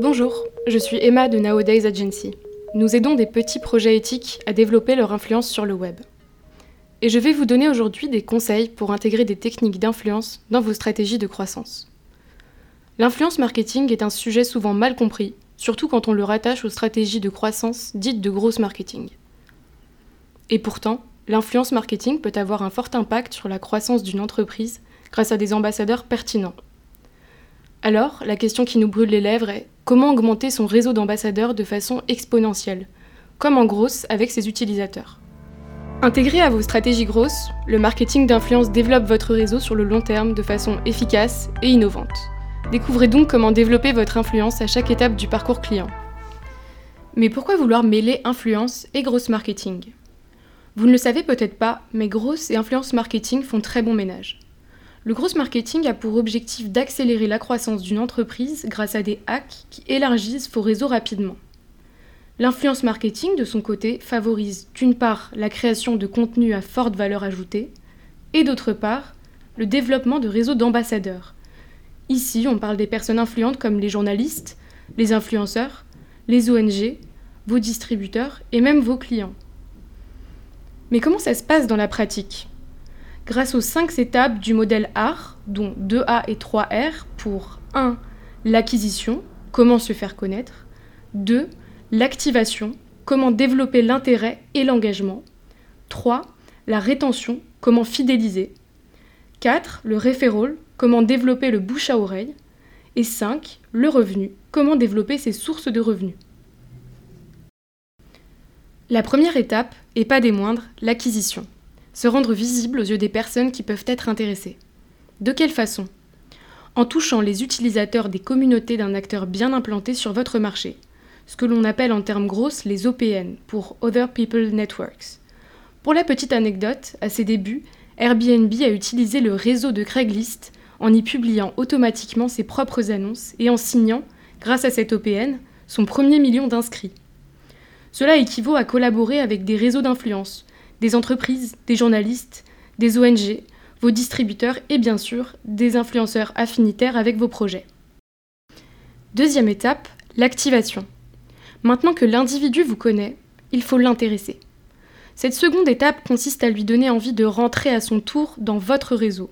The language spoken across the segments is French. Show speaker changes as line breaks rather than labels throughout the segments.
Bonjour, je suis Emma de Nowadays Agency. Nous aidons des petits projets éthiques à développer leur influence sur le web. Et je vais vous donner aujourd'hui des conseils pour intégrer des techniques d'influence dans vos stratégies de croissance. L'influence marketing est un sujet souvent mal compris, surtout quand on le rattache aux stratégies de croissance dites de grosse marketing. Et pourtant, l'influence marketing peut avoir un fort impact sur la croissance d'une entreprise grâce à des ambassadeurs pertinents. Alors, la question qui nous brûle les lèvres est comment augmenter son réseau d'ambassadeurs de façon exponentielle, comme en grosse avec ses utilisateurs. Intégré à vos stratégies grosses, le marketing d'influence développe votre réseau sur le long terme de façon efficace et innovante. Découvrez donc comment développer votre influence à chaque étape du parcours client. Mais pourquoi vouloir mêler influence et grosse marketing? Vous ne le savez peut-être pas, mais grosse et influence marketing font très bon ménage. Le gross marketing a pour objectif d'accélérer la croissance d'une entreprise grâce à des hacks qui élargissent vos réseaux rapidement. L'influence marketing, de son côté, favorise d'une part la création de contenus à forte valeur ajoutée et d'autre part le développement de réseaux d'ambassadeurs. Ici, on parle des personnes influentes comme les journalistes, les influenceurs, les ONG, vos distributeurs et même vos clients. Mais comment ça se passe dans la pratique? Grâce aux cinq étapes du modèle AR, dont 2A et 3R pour 1. L'acquisition, comment se faire connaître, 2. L'activation, comment développer l'intérêt et l'engagement, 3. La rétention, comment fidéliser, 4. Le referral, comment développer le bouche à oreille, et 5. Le revenu, comment développer ses sources de revenus. La première étape, et pas des moindres, l'acquisition se rendre visible aux yeux des personnes qui peuvent être intéressées. De quelle façon? En touchant les utilisateurs des communautés d'un acteur bien implanté sur votre marché, ce que l'on appelle en termes grosses les OPN, pour Other People Networks. Pour la petite anecdote, à ses débuts, Airbnb a utilisé le réseau de Craigslist en y publiant automatiquement ses propres annonces et en signant, grâce à cette OPN, son premier million d'inscrits. Cela équivaut à collaborer avec des réseaux d'influence, des entreprises, des journalistes, des ONG, vos distributeurs et bien sûr des influenceurs affinitaires avec vos projets. Deuxième étape, l'activation. Maintenant que l'individu vous connaît, il faut l'intéresser. Cette seconde étape consiste à lui donner envie de rentrer à son tour dans votre réseau,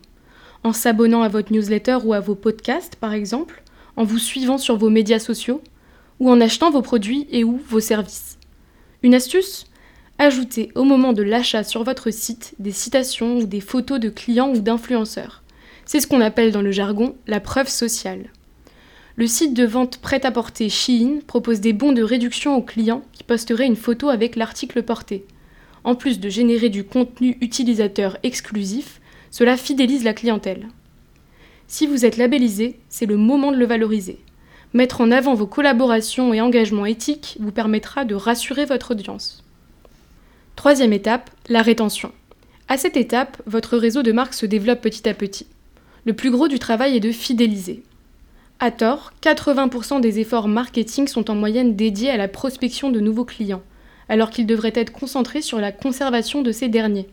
en s'abonnant à votre newsletter ou à vos podcasts par exemple, en vous suivant sur vos médias sociaux, ou en achetant vos produits et ou vos services. Une astuce? Ajoutez au moment de l'achat sur votre site des citations ou des photos de clients ou d'influenceurs. C'est ce qu'on appelle dans le jargon la preuve sociale. Le site de vente prêt-à-porter Shein propose des bons de réduction aux clients qui posteraient une photo avec l'article porté. En plus de générer du contenu utilisateur exclusif, cela fidélise la clientèle. Si vous êtes labellisé, c'est le moment de le valoriser. Mettre en avant vos collaborations et engagements éthiques vous permettra de rassurer votre audience. Troisième étape, la rétention. À cette étape, votre réseau de marques se développe petit à petit. Le plus gros du travail est de fidéliser. À tort, 80% des efforts marketing sont en moyenne dédiés à la prospection de nouveaux clients, alors qu'ils devraient être concentrés sur la conservation de ces derniers.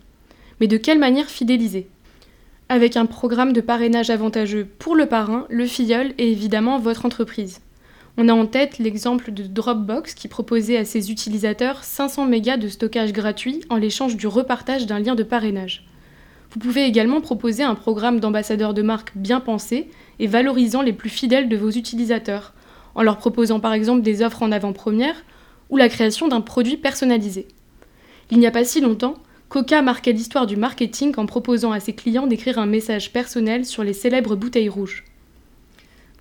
Mais de quelle manière fidéliser? Avec un programme de parrainage avantageux pour le parrain, le filleul et évidemment votre entreprise. On a en tête l'exemple de Dropbox qui proposait à ses utilisateurs 500 mégas de stockage gratuit en l'échange du repartage d'un lien de parrainage. Vous pouvez également proposer un programme d'ambassadeurs de marque bien pensé et valorisant les plus fidèles de vos utilisateurs, en leur proposant par exemple des offres en avant-première ou la création d'un produit personnalisé. Il n'y a pas si longtemps, Coca marquait l'histoire du marketing en proposant à ses clients d'écrire un message personnel sur les célèbres bouteilles rouges.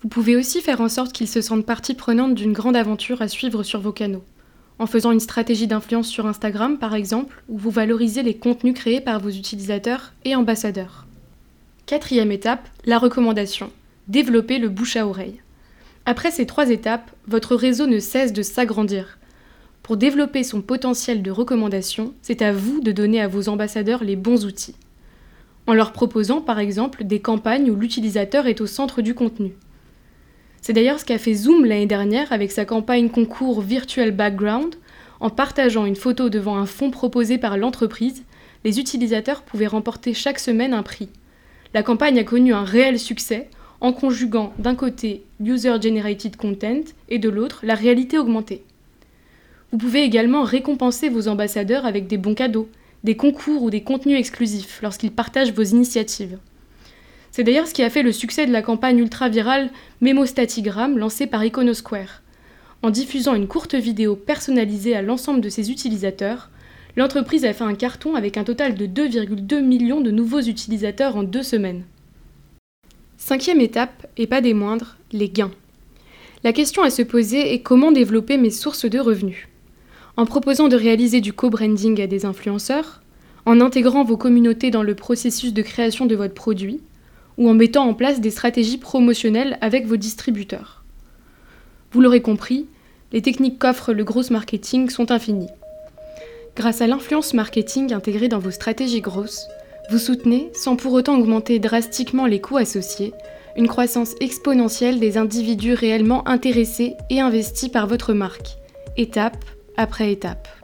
Vous pouvez aussi faire en sorte qu'ils se sentent partie prenante d'une grande aventure à suivre sur vos canaux, en faisant une stratégie d'influence sur Instagram par exemple, où vous valorisez les contenus créés par vos utilisateurs et ambassadeurs. Quatrième étape, la recommandation. Développer le bouche à oreille. Après ces trois étapes, votre réseau ne cesse de s'agrandir. Pour développer son potentiel de recommandation, c'est à vous de donner à vos ambassadeurs les bons outils. En leur proposant par exemple des campagnes où l'utilisateur est au centre du contenu. C'est d'ailleurs ce qu'a fait Zoom l'année dernière avec sa campagne concours Virtual Background. En partageant une photo devant un fonds proposé par l'entreprise, les utilisateurs pouvaient remporter chaque semaine un prix. La campagne a connu un réel succès en conjuguant d'un côté user-generated content et de l'autre la réalité augmentée. Vous pouvez également récompenser vos ambassadeurs avec des bons cadeaux, des concours ou des contenus exclusifs lorsqu'ils partagent vos initiatives. C'est d'ailleurs ce qui a fait le succès de la campagne ultra-virale Memostatigram lancée par Iconosquare. En diffusant une courte vidéo personnalisée à l'ensemble de ses utilisateurs, l'entreprise a fait un carton avec un total de 2,2 millions de nouveaux utilisateurs en deux semaines. Cinquième étape, et pas des moindres, les gains. La question à se poser est comment développer mes sources de revenus En proposant de réaliser du co-branding à des influenceurs, en intégrant vos communautés dans le processus de création de votre produit, ou en mettant en place des stratégies promotionnelles avec vos distributeurs. Vous l'aurez compris, les techniques qu'offre le gros marketing sont infinies. Grâce à l'influence marketing intégrée dans vos stratégies grosses, vous soutenez, sans pour autant augmenter drastiquement les coûts associés, une croissance exponentielle des individus réellement intéressés et investis par votre marque, étape après étape.